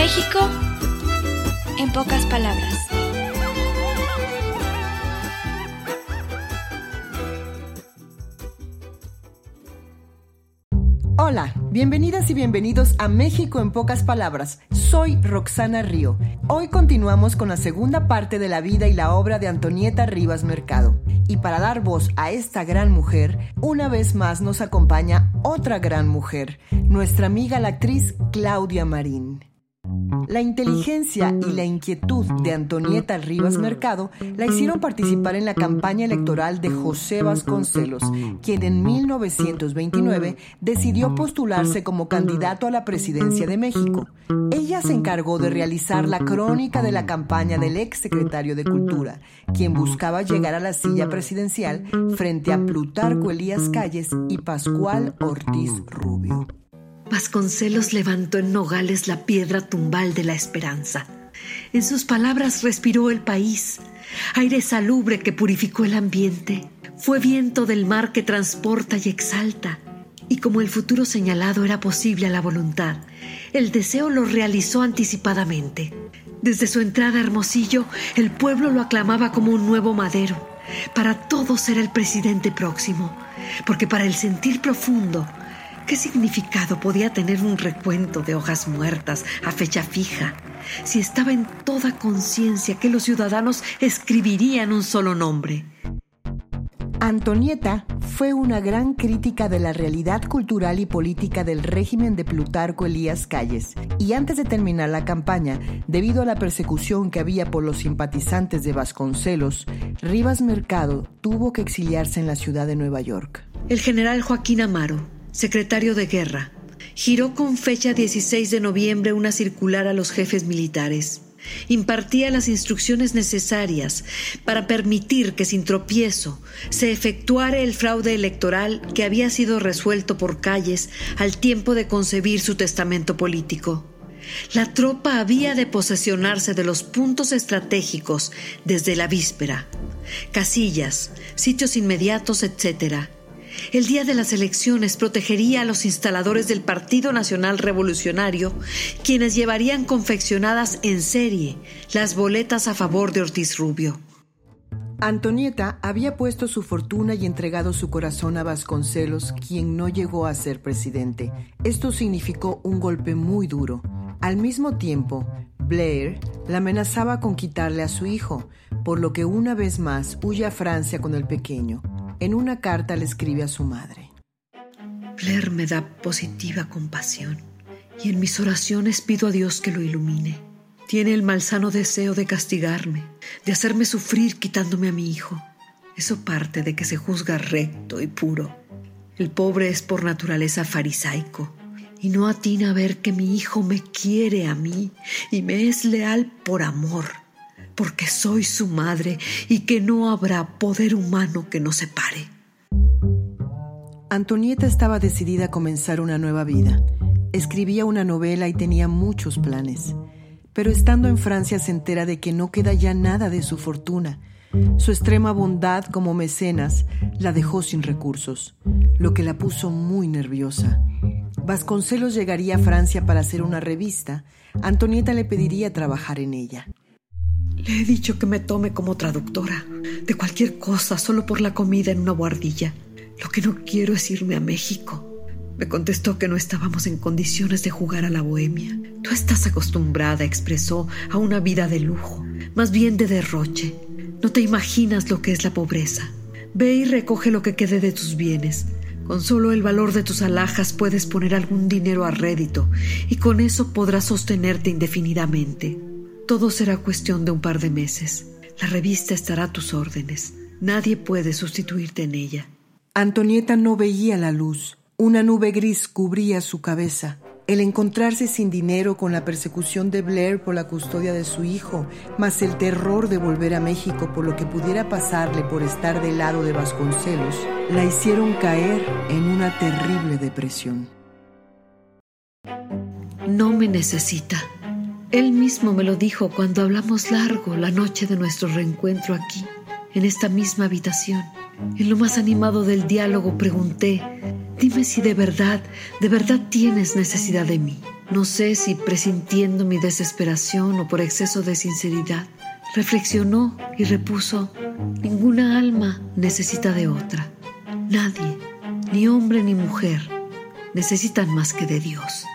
México en pocas palabras. Hola, bienvenidas y bienvenidos a México en pocas palabras. Soy Roxana Río. Hoy continuamos con la segunda parte de la vida y la obra de Antonieta Rivas Mercado. Y para dar voz a esta gran mujer, una vez más nos acompaña otra gran mujer, nuestra amiga la actriz Claudia Marín. La inteligencia y la inquietud de Antonieta Rivas Mercado la hicieron participar en la campaña electoral de José Vasconcelos, quien en 1929 decidió postularse como candidato a la presidencia de México. Ella se encargó de realizar la crónica de la campaña del ex secretario de Cultura, quien buscaba llegar a la silla presidencial frente a Plutarco Elías Calles y Pascual Ortiz Rubio. Vasconcelos levantó en Nogales la piedra tumbal de la esperanza. En sus palabras respiró el país, aire salubre que purificó el ambiente, fue viento del mar que transporta y exalta. Y como el futuro señalado era posible a la voluntad, el deseo lo realizó anticipadamente. Desde su entrada a Hermosillo, el pueblo lo aclamaba como un nuevo madero. Para todos era el presidente próximo, porque para el sentir profundo, ¿Qué significado podía tener un recuento de hojas muertas a fecha fija si estaba en toda conciencia que los ciudadanos escribirían un solo nombre? Antonieta fue una gran crítica de la realidad cultural y política del régimen de Plutarco Elías Calles, y antes de terminar la campaña, debido a la persecución que había por los simpatizantes de Vasconcelos, Rivas Mercado tuvo que exiliarse en la ciudad de Nueva York. El general Joaquín Amaro, secretario de Guerra, giró con fecha 16 de noviembre una circular a los jefes militares. Impartía las instrucciones necesarias para permitir que sin tropiezo se efectuara el fraude electoral que había sido resuelto por calles al tiempo de concebir su testamento político. La tropa había de posesionarse de los puntos estratégicos desde la víspera, casillas, sitios inmediatos, etc., el día de las elecciones protegería a los instaladores del Partido Nacional Revolucionario, quienes llevarían confeccionadas en serie las boletas a favor de Ortiz Rubio. Antonieta había puesto su fortuna y entregado su corazón a Vasconcelos, quien no llegó a ser presidente. Esto significó un golpe muy duro. Al mismo tiempo, Blair la amenazaba con quitarle a su hijo, por lo que una vez más huye a Francia con el pequeño. En una carta le escribe a su madre. Blair me da positiva compasión y en mis oraciones pido a Dios que lo ilumine. Tiene el malsano deseo de castigarme, de hacerme sufrir quitándome a mi hijo. Eso parte de que se juzga recto y puro. El pobre es por naturaleza farisaico y no atina a ver que mi hijo me quiere a mí y me es leal por amor porque soy su madre y que no habrá poder humano que nos separe. Antonieta estaba decidida a comenzar una nueva vida. Escribía una novela y tenía muchos planes. Pero estando en Francia se entera de que no queda ya nada de su fortuna. Su extrema bondad como mecenas la dejó sin recursos, lo que la puso muy nerviosa. Vasconcelos llegaría a Francia para hacer una revista. Antonieta le pediría trabajar en ella. Le he dicho que me tome como traductora de cualquier cosa solo por la comida en una guardilla. Lo que no quiero es irme a México. Me contestó que no estábamos en condiciones de jugar a la bohemia. Tú estás acostumbrada, expresó, a una vida de lujo, más bien de derroche. No te imaginas lo que es la pobreza. Ve y recoge lo que quede de tus bienes. Con solo el valor de tus alhajas puedes poner algún dinero a rédito y con eso podrás sostenerte indefinidamente. Todo será cuestión de un par de meses. La revista estará a tus órdenes. Nadie puede sustituirte en ella. Antonieta no veía la luz. Una nube gris cubría su cabeza. El encontrarse sin dinero con la persecución de Blair por la custodia de su hijo, más el terror de volver a México por lo que pudiera pasarle por estar del lado de Vasconcelos, la hicieron caer en una terrible depresión. No me necesita. Él mismo me lo dijo cuando hablamos largo la noche de nuestro reencuentro aquí, en esta misma habitación. En lo más animado del diálogo pregunté, dime si de verdad, de verdad tienes necesidad de mí. No sé si presintiendo mi desesperación o por exceso de sinceridad. Reflexionó y repuso, ninguna alma necesita de otra. Nadie, ni hombre ni mujer, necesitan más que de Dios.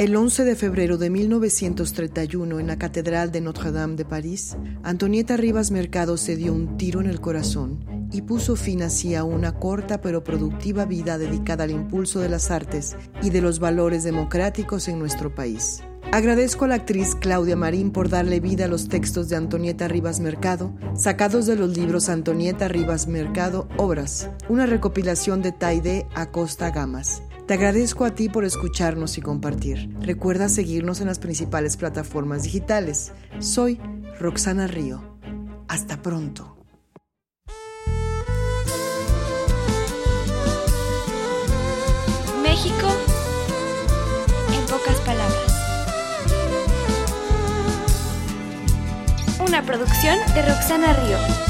El 11 de febrero de 1931, en la Catedral de Notre-Dame de París, Antonieta Rivas Mercado se dio un tiro en el corazón y puso fin así a una corta pero productiva vida dedicada al impulso de las artes y de los valores democráticos en nuestro país. Agradezco a la actriz Claudia Marín por darle vida a los textos de Antonieta Rivas Mercado, sacados de los libros Antonieta Rivas Mercado Obras, una recopilación de Taide Acosta Gamas. Te agradezco a ti por escucharnos y compartir. Recuerda seguirnos en las principales plataformas digitales. Soy Roxana Río. Hasta pronto. México en pocas palabras. Una producción de Roxana Río.